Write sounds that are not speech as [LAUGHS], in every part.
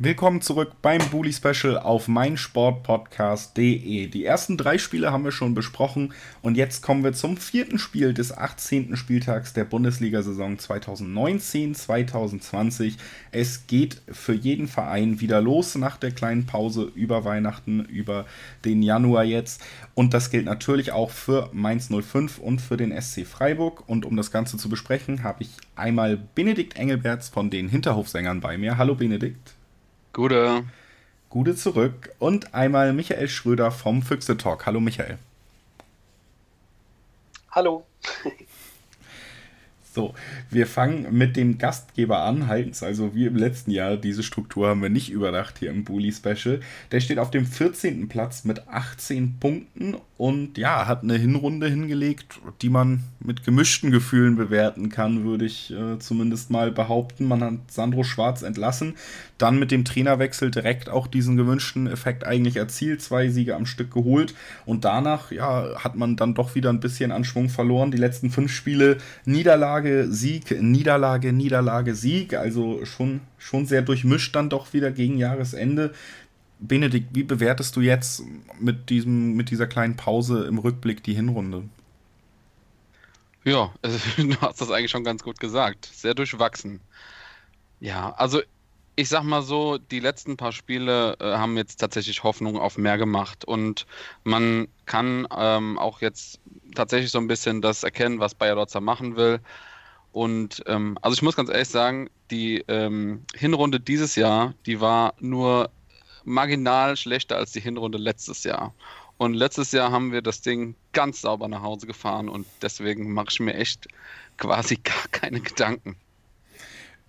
Willkommen zurück beim Bully Special auf meinsportpodcast.de. Die ersten drei Spiele haben wir schon besprochen und jetzt kommen wir zum vierten Spiel des 18. Spieltags der Bundesliga-Saison 2019-2020. Es geht für jeden Verein wieder los nach der kleinen Pause über Weihnachten, über den Januar jetzt. Und das gilt natürlich auch für Mainz 05 und für den SC Freiburg. Und um das Ganze zu besprechen, habe ich einmal Benedikt Engelberts von den Hinterhofsängern bei mir. Hallo Benedikt. Gute. Gute zurück. Und einmal Michael Schröder vom Füchse Talk. Hallo Michael. Hallo. [LAUGHS] So, wir fangen mit dem Gastgeber an, Heinz. Also wie im letzten Jahr, diese Struktur haben wir nicht überdacht hier im Bully Special. Der steht auf dem 14. Platz mit 18 Punkten und ja, hat eine Hinrunde hingelegt, die man mit gemischten Gefühlen bewerten kann, würde ich äh, zumindest mal behaupten. Man hat Sandro Schwarz entlassen, dann mit dem Trainerwechsel direkt auch diesen gewünschten Effekt eigentlich erzielt, zwei Siege am Stück geholt und danach ja, hat man dann doch wieder ein bisschen an Schwung verloren. Die letzten fünf Spiele Niederlage Sieg, Niederlage, Niederlage, Sieg. Also schon, schon sehr durchmischt dann doch wieder gegen Jahresende. Benedikt, wie bewertest du jetzt mit, diesem, mit dieser kleinen Pause im Rückblick die Hinrunde? Ja, also, [LAUGHS] du hast das eigentlich schon ganz gut gesagt. Sehr durchwachsen. Ja, also ich sag mal so, die letzten paar Spiele äh, haben jetzt tatsächlich Hoffnung auf mehr gemacht und man kann ähm, auch jetzt tatsächlich so ein bisschen das erkennen, was Bayer Lotzer machen will. Und ähm, also ich muss ganz ehrlich sagen, die ähm, Hinrunde dieses Jahr, die war nur marginal schlechter als die Hinrunde letztes Jahr. Und letztes Jahr haben wir das Ding ganz sauber nach Hause gefahren und deswegen mache ich mir echt quasi [LAUGHS] gar keine Gedanken.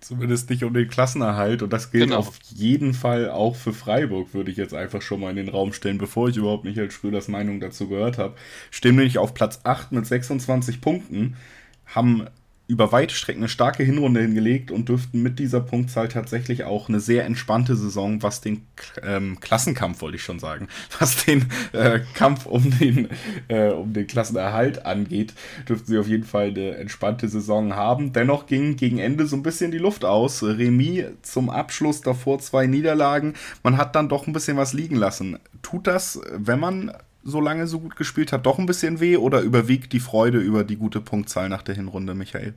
Zumindest nicht um den Klassenerhalt und das gilt genau. auf jeden Fall auch für Freiburg, würde ich jetzt einfach schon mal in den Raum stellen, bevor ich überhaupt Michael Schröders Meinung dazu gehört habe. Stehen nämlich auf Platz 8 mit 26 Punkten, haben über weite Strecken eine starke Hinrunde hingelegt und dürften mit dieser Punktzahl tatsächlich auch eine sehr entspannte Saison, was den ähm, Klassenkampf, wollte ich schon sagen, [LAUGHS] was den äh, Kampf um den, äh, um den Klassenerhalt angeht, dürften sie auf jeden Fall eine entspannte Saison haben. Dennoch ging gegen Ende so ein bisschen die Luft aus. Remis zum Abschluss, davor zwei Niederlagen. Man hat dann doch ein bisschen was liegen lassen. Tut das, wenn man so lange so gut gespielt hat, doch ein bisschen weh oder überwiegt die Freude über die gute Punktzahl nach der Hinrunde, Michael?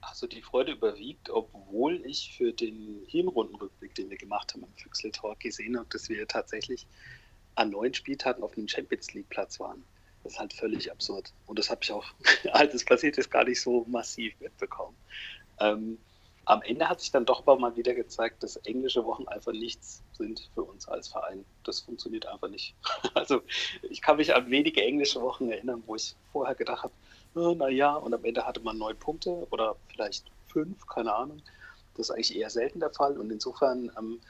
Also die Freude überwiegt, obwohl ich für den Hinrundenrückblick, den wir gemacht haben im Füchsle Talk, gesehen habe, dass wir tatsächlich an neun Spieltagen auf einem Champions League Platz waren. Das ist halt völlig absurd. Und das habe ich auch, [LAUGHS] als es passiert ist, gar nicht so massiv mitbekommen. Ähm, am Ende hat sich dann doch mal wieder gezeigt, dass englische Wochen einfach nichts sind für uns als Verein. Das funktioniert einfach nicht. [LAUGHS] Also ich kann mich an wenige englische Wochen erinnern, wo ich vorher gedacht habe, oh, naja, und am Ende hatte man neun Punkte oder vielleicht fünf, keine Ahnung. Das ist eigentlich eher selten der Fall und insofern ähm,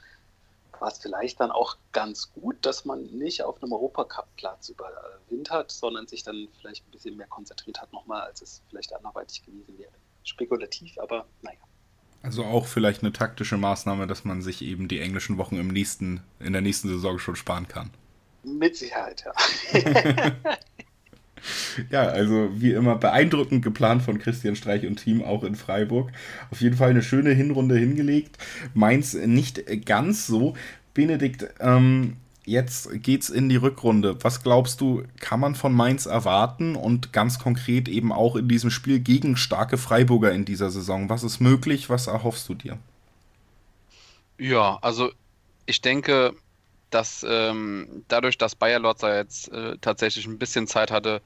war es vielleicht dann auch ganz gut, dass man nicht auf einem Europacup-Platz überwintert, sondern sich dann vielleicht ein bisschen mehr konzentriert hat nochmal, als es vielleicht anderweitig gewesen wäre. Spekulativ, aber naja. Also auch vielleicht eine taktische Maßnahme, dass man sich eben die englischen Wochen im nächsten, in der nächsten Saison schon sparen kann. Mit Sicherheit, ja. [LAUGHS] ja, also wie immer beeindruckend geplant von Christian Streich und Team auch in Freiburg. Auf jeden Fall eine schöne Hinrunde hingelegt. Mainz nicht ganz so. Benedikt, ähm, Jetzt geht's in die Rückrunde. Was glaubst du, kann man von Mainz erwarten und ganz konkret eben auch in diesem Spiel gegen starke Freiburger in dieser Saison? Was ist möglich? Was erhoffst du dir? Ja, also ich denke, dass ähm, dadurch, dass Bayer Lotzer jetzt äh, tatsächlich ein bisschen Zeit hatte,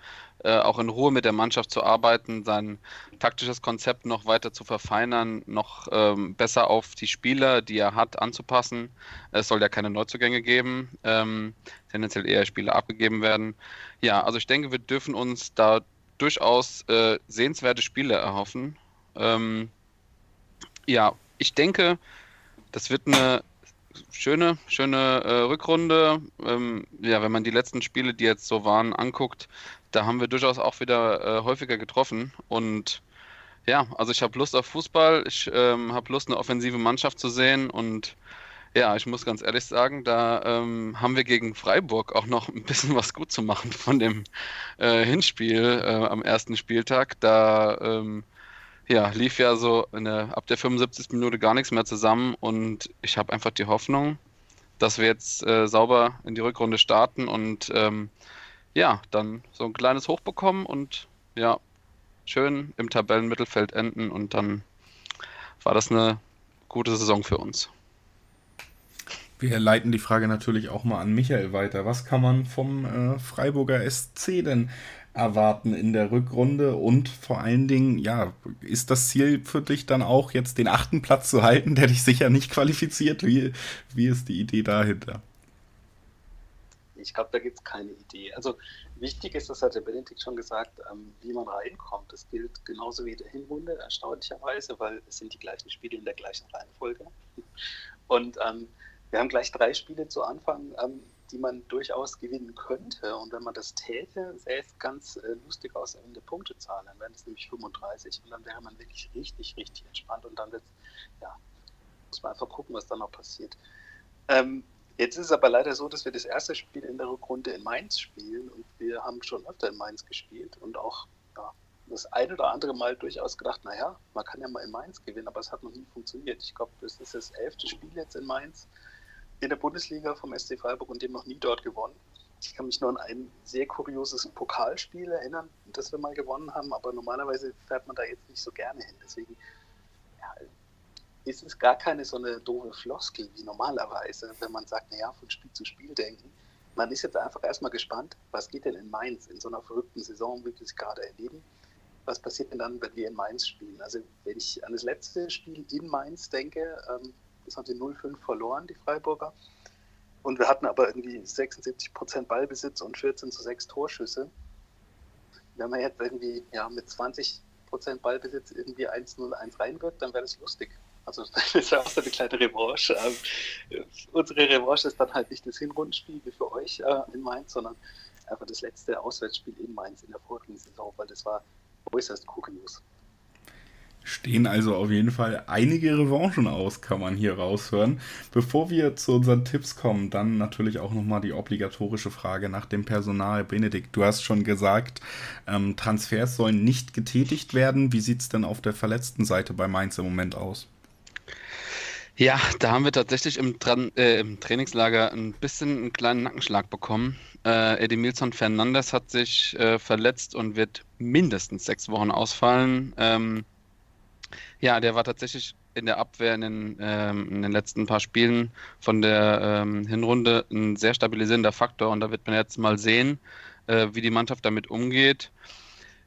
äh, auch in Ruhe mit der Mannschaft zu arbeiten, sein taktisches Konzept noch weiter zu verfeinern, noch ähm, besser auf die Spieler, die er hat, anzupassen. Es soll ja keine Neuzugänge geben, ähm, tendenziell eher Spieler abgegeben werden. Ja, also ich denke, wir dürfen uns da durchaus äh, sehenswerte Spiele erhoffen. Ähm, ja, ich denke, das wird eine schöne, schöne äh, Rückrunde. Ähm, ja, wenn man die letzten Spiele, die jetzt so waren, anguckt, da haben wir durchaus auch wieder äh, häufiger getroffen. Und ja, also ich habe Lust auf Fußball, ich ähm, habe Lust, eine offensive Mannschaft zu sehen und Ja, ich muss ganz ehrlich sagen, da ähm, haben wir gegen Freiburg auch noch ein bisschen was gut zu machen von dem äh, Hinspiel äh, am ersten Spieltag. Da ähm, ja, lief ja so der, ab der 75. Minute gar nichts mehr zusammen und ich habe einfach die Hoffnung, dass wir jetzt äh, sauber in die Rückrunde starten und ähm, ja, dann so ein kleines Hoch bekommen und ja, schön im Tabellenmittelfeld enden und dann war das eine gute Saison für uns. Wir leiten die Frage natürlich auch mal an Michael weiter. Was kann man vom äh, Freiburger SC denn erwarten in der Rückrunde und vor allen Dingen, ja, ist das Ziel für dich dann auch jetzt den achten Platz zu halten, der dich sicher nicht qualifiziert? Wie, wie ist die Idee dahinter? Ich glaube, da gibt es keine Idee. Also wichtig ist, das hat der Benedikt schon gesagt, ähm, wie man reinkommt. Das gilt genauso wie der Hinrunde, erstaunlicherweise, weil es sind die gleichen Spiele in der gleichen Reihenfolge. [LAUGHS] Und ähm, wir haben gleich drei Spiele zu Anfang, ähm, die man durchaus gewinnen könnte. Und wenn man das täte, sähe es ganz äh, lustig aus in der Punktezahl. Dann wären es nämlich 35 und dann wäre man wirklich richtig, richtig entspannt. Und dann wird ja, muss man einfach gucken, was dann noch passiert. Ähm, jetzt ist es aber leider so, dass wir das erste Spiel in der Rückrunde in Mainz spielen und wir haben schon öfter in Mainz gespielt und auch ja, das ein oder andere Mal durchaus gedacht, naja, man kann ja mal in Mainz gewinnen, aber es hat noch nie funktioniert. Ich glaube, das ist das elfte Spiel jetzt in Mainz in der Bundesliga vom SC Freiburg und dem noch nie dort gewonnen. Ich kann mich nur an ein sehr kurioses Pokalspiel erinnern, das wir mal gewonnen haben, aber normalerweise fährt man da jetzt nicht so gerne hin. Deswegen ist es gar keine so eine doofe Floskel wie normalerweise, wenn man sagt, naja, von Spiel zu Spiel denken. Man ist jetzt einfach erstmal gespannt, was geht denn in Mainz in so einer verrückten Saison, wie wir es gerade erleben. Was passiert denn dann, wenn wir in Mainz spielen? Also wenn ich an das letzte Spiel in Mainz denke, ähm, das haben sie 0-5 verloren, die Freiburger. Und wir hatten aber irgendwie 76 Prozent Ballbesitz und 14 zu 6 Torschüsse. Wenn man jetzt irgendwie ja, mit 20 Prozent Ballbesitz irgendwie 1-0-1 reinwirkt, dann wäre das lustig. Also [LAUGHS] das ist ja auch so eine kleine Revanche. Ähm, unsere Revanche ist dann halt nicht das Hinrundenspiel wie für euch äh, in Mainz, sondern einfach das letzte Auswärtsspiel in Mainz in der vorigen Saison, weil das war äußerst kurios. Stehen also auf jeden Fall einige Revanchen aus, kann man hier raushören. Bevor wir zu unseren Tipps kommen, dann natürlich auch nochmal die obligatorische Frage nach dem Personal. Benedikt, du hast schon gesagt, ähm, Transfers sollen nicht getätigt werden. Wie sieht es denn auf der verletzten Seite bei Mainz im Moment aus? Ja, da haben wir tatsächlich im, Tran äh, im Trainingslager ein bisschen einen kleinen Nackenschlag bekommen. Äh, Edemilson Fernandes hat sich äh, verletzt und wird mindestens sechs Wochen ausfallen. Ähm, ja, der war tatsächlich in der Abwehr in den, ähm, in den letzten paar Spielen von der ähm, Hinrunde ein sehr stabilisierender Faktor und da wird man jetzt mal sehen, äh, wie die Mannschaft damit umgeht.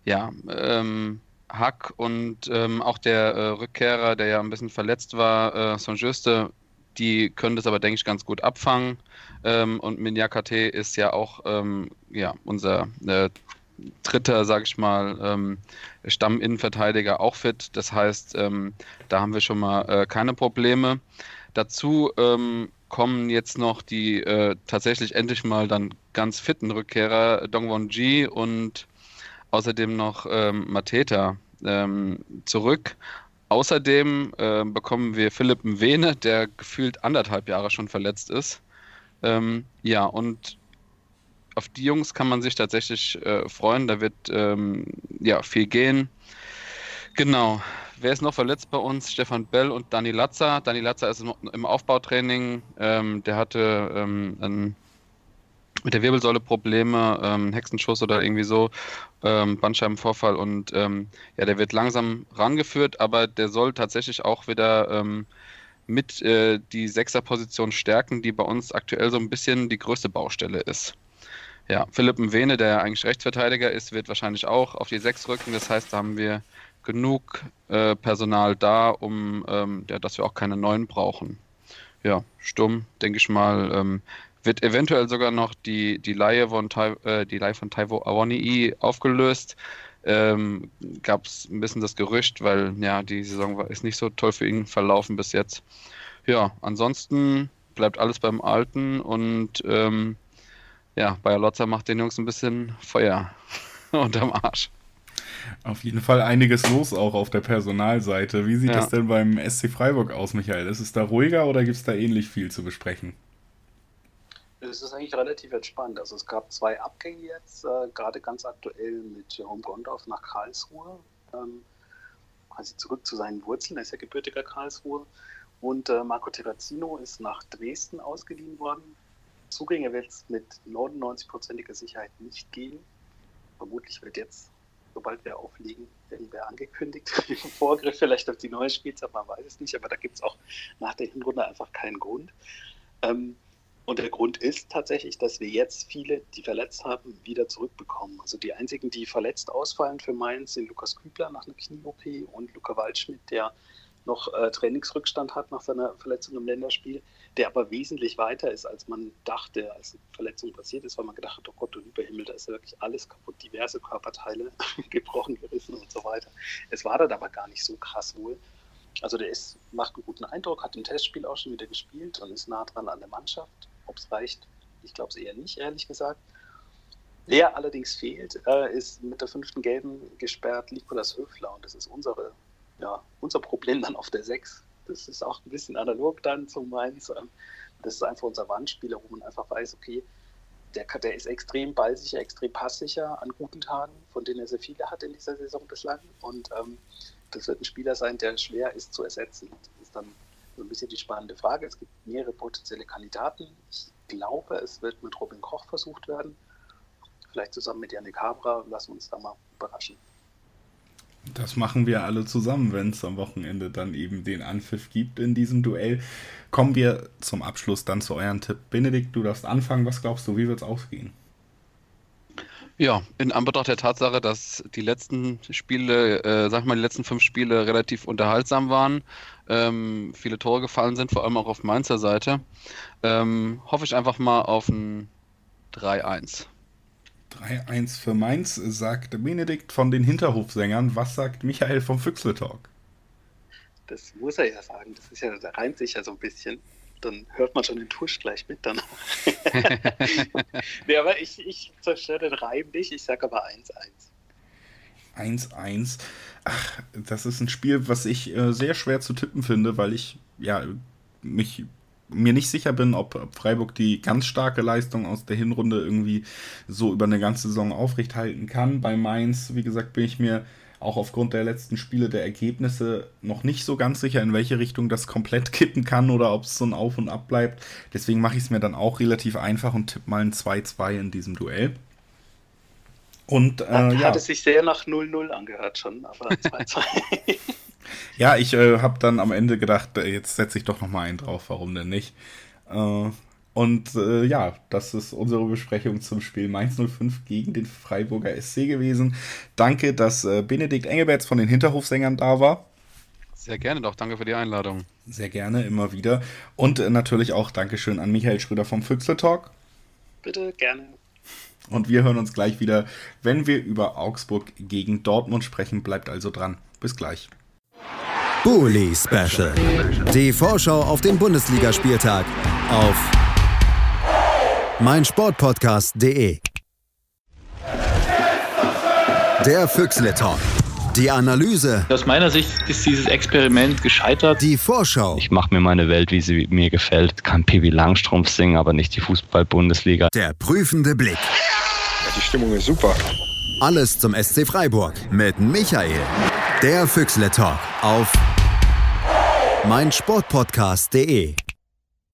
Ja, ähm, Hack und ähm, auch der äh, Rückkehrer, der ja ein bisschen verletzt war, äh, Sonjuste, die können das aber, denke ich, ganz gut abfangen. Ähm, und Minyakate ist ja auch ähm, ja, unser äh, dritter, sag ich mal, ähm, Stamminnenverteidiger auch fit. Das heißt, ähm, da haben wir schon mal äh, keine Probleme. Dazu ähm, kommen jetzt noch die äh, tatsächlich endlich mal dann ganz fitten Rückkehrer Dongwon Ji und außerdem noch ähm, Mateta ähm, zurück. Außerdem äh, bekommen wir Philipp Mwene, der gefühlt anderthalb Jahre schon verletzt ist. Ähm, ja, und auf die Jungs kann man sich tatsächlich äh, freuen. Da wird ähm, ja viel gehen. Genau. Wer ist noch verletzt bei uns? Stefan Bell und Dani Latza. Dani Latza ist im Aufbautraining. Ähm, der hatte ähm, ein, mit der Wirbelsäule Probleme, ähm, Hexenschuss oder irgendwie so, ähm, Bandscheibenvorfall und ähm, ja, der wird langsam rangeführt, aber der soll tatsächlich auch wieder ähm, mit äh, die Sechserposition stärken, die bei uns aktuell so ein bisschen die größte Baustelle ist. Ja, Philipp Mwene, der eigentlich Rechtsverteidiger ist, wird wahrscheinlich auch auf die Sechs rücken. Das heißt, da haben wir genug äh, Personal da, um ähm, ja, dass wir auch keine neuen brauchen. Ja, stumm, denke ich mal, ähm, wird eventuell sogar noch die, die Laie von, äh, die Laie von Taiwo Awonii aufgelöst. Ähm, Gab es ein bisschen das Gerücht, weil ja, die Saison war, ist nicht so toll für ihn verlaufen bis jetzt. Ja, ansonsten bleibt alles beim Alten und ähm, ja, Bayer Lotzer macht den Jungs ein bisschen Feuer [LAUGHS] unterm Arsch. Auf jeden Fall einiges los auch auf der Personalseite. Wie sieht ja. das denn beim SC Freiburg aus, Michael? Ist es da ruhiger oder gibt es da ähnlich viel zu besprechen? Es ist eigentlich relativ entspannt. Also es gab zwei Abgänge jetzt, äh, gerade ganz aktuell mit Jerome Gondorf nach Karlsruhe, ähm, quasi zurück zu seinen Wurzeln. Er ist ja gebürtiger Karlsruhe. Und äh, Marco Terrazino ist nach Dresden ausgeliehen worden. Zugänge wird es mit 99%iger Sicherheit nicht geben. Vermutlich wird jetzt, sobald wir aufliegen, irgendwer angekündigt. [LAUGHS] Vorgriff vielleicht auf die neue Spielzeit, man weiß es nicht, aber da gibt es auch nach der Hinrunde einfach keinen Grund. Ähm, und der Grund ist tatsächlich, dass wir jetzt viele, die verletzt haben, wieder zurückbekommen. Also die einzigen, die verletzt ausfallen für Mainz, sind Lukas Kübler nach einer Knie-OP und Luca Waldschmidt, der noch äh, Trainingsrückstand hat nach seiner Verletzung im Länderspiel, der aber wesentlich weiter ist, als man dachte, als die Verletzung passiert ist, weil man gedacht hat, oh Gott, du lieber Himmel, da ist ja wirklich alles kaputt, diverse Körperteile [LAUGHS] gebrochen, gerissen und so weiter. Es war dann aber gar nicht so krass wohl. Also der ist, macht einen guten Eindruck, hat im Testspiel auch schon wieder gespielt und ist nah dran an der Mannschaft. Ob es reicht, ich glaube es eher nicht, ehrlich gesagt. Wer allerdings fehlt, äh, ist mit der fünften Gelben gesperrt Nikolas Höfler und das ist unsere, ja, unser Problem dann auf der Sechs. Das ist auch ein bisschen analog dann zum Mainz. Ähm, das ist einfach unser Wandspieler, wo man einfach weiß, okay, der, der ist extrem ballsicher, extrem passsicher an guten Tagen, von denen er sehr viele hat in dieser Saison bislang. Und ähm, das wird ein Spieler sein, der schwer ist zu ersetzen. Das ist dann so ein bisschen die spannende Frage. Es gibt mehrere potenzielle Kandidaten. Ich glaube, es wird mit Robin Koch versucht werden. Vielleicht zusammen mit Janik Habra. Lassen wir uns da mal überraschen. Das machen wir alle zusammen, wenn es am Wochenende dann eben den Anpfiff gibt in diesem Duell. Kommen wir zum Abschluss dann zu euren Tipp. Benedikt, du darfst anfangen. Was glaubst du, wie wird es ausgehen? Ja, in Anbetracht der Tatsache, dass die letzten Spiele, äh, sag mal, die letzten fünf Spiele relativ unterhaltsam waren, ähm, viele Tore gefallen sind, vor allem auch auf Mainzer Seite, ähm, hoffe ich einfach mal auf ein 3-1. 3-1 für Mainz, sagt Benedikt von den Hinterhofsängern. Was sagt Michael vom Füchsle Talk? Das muss er ja sagen. Das ist ja, da reimt sich ja so ein bisschen dann hört man schon den Tusch gleich mit danach. [LAUGHS] nee, aber ich, ich zerstöre den Reim nicht, ich sage aber 1-1. 1-1. Ach, das ist ein Spiel, was ich äh, sehr schwer zu tippen finde, weil ich ja mich mir nicht sicher bin, ob Freiburg die ganz starke Leistung aus der Hinrunde irgendwie so über eine ganze Saison aufrechthalten kann. Bei Mainz, wie gesagt, bin ich mir auch aufgrund der letzten Spiele der Ergebnisse noch nicht so ganz sicher, in welche Richtung das komplett [LAUGHS] kippen kann oder ob es so ein Auf und Ab bleibt. Deswegen mache ich es mir dann auch relativ einfach und tippe mal ein 2-2 in diesem Duell. Und, äh, hat, ja. hat es sich sehr nach 0-0 angehört schon, aber [LAUGHS] 2-2. ja, ich äh, habe dann am Ende gedacht, äh, jetzt setze ich doch noch mal einen drauf, warum denn nicht? Äh, und äh, ja, das ist unsere Besprechung zum Spiel Mainz 05 gegen den Freiburger SC gewesen. Danke, dass äh, Benedikt Engelberts von den Hinterhofsängern da war. Sehr gerne doch, danke für die Einladung. Sehr gerne, immer wieder. Und äh, natürlich auch Dankeschön an Michael Schröder vom Füchsle Talk. Bitte, gerne. Und wir hören uns gleich wieder, wenn wir über Augsburg gegen Dortmund sprechen. Bleibt also dran. Bis gleich. Bully Special. Die Vorschau auf den Bundesligaspieltag auf meinsportpodcast.de. Der Füchsle Talk. Die Analyse. Aus meiner Sicht ist dieses Experiment gescheitert. Die Vorschau. Ich mache mir meine Welt, wie sie mir gefällt. Kann Pippi Langstrumpf singen, aber nicht die Fußball-Bundesliga. Der prüfende Blick. Ja, die Stimmung ist super. Alles zum SC Freiburg mit Michael. Der Füchsle Talk auf meinsportpodcast.de.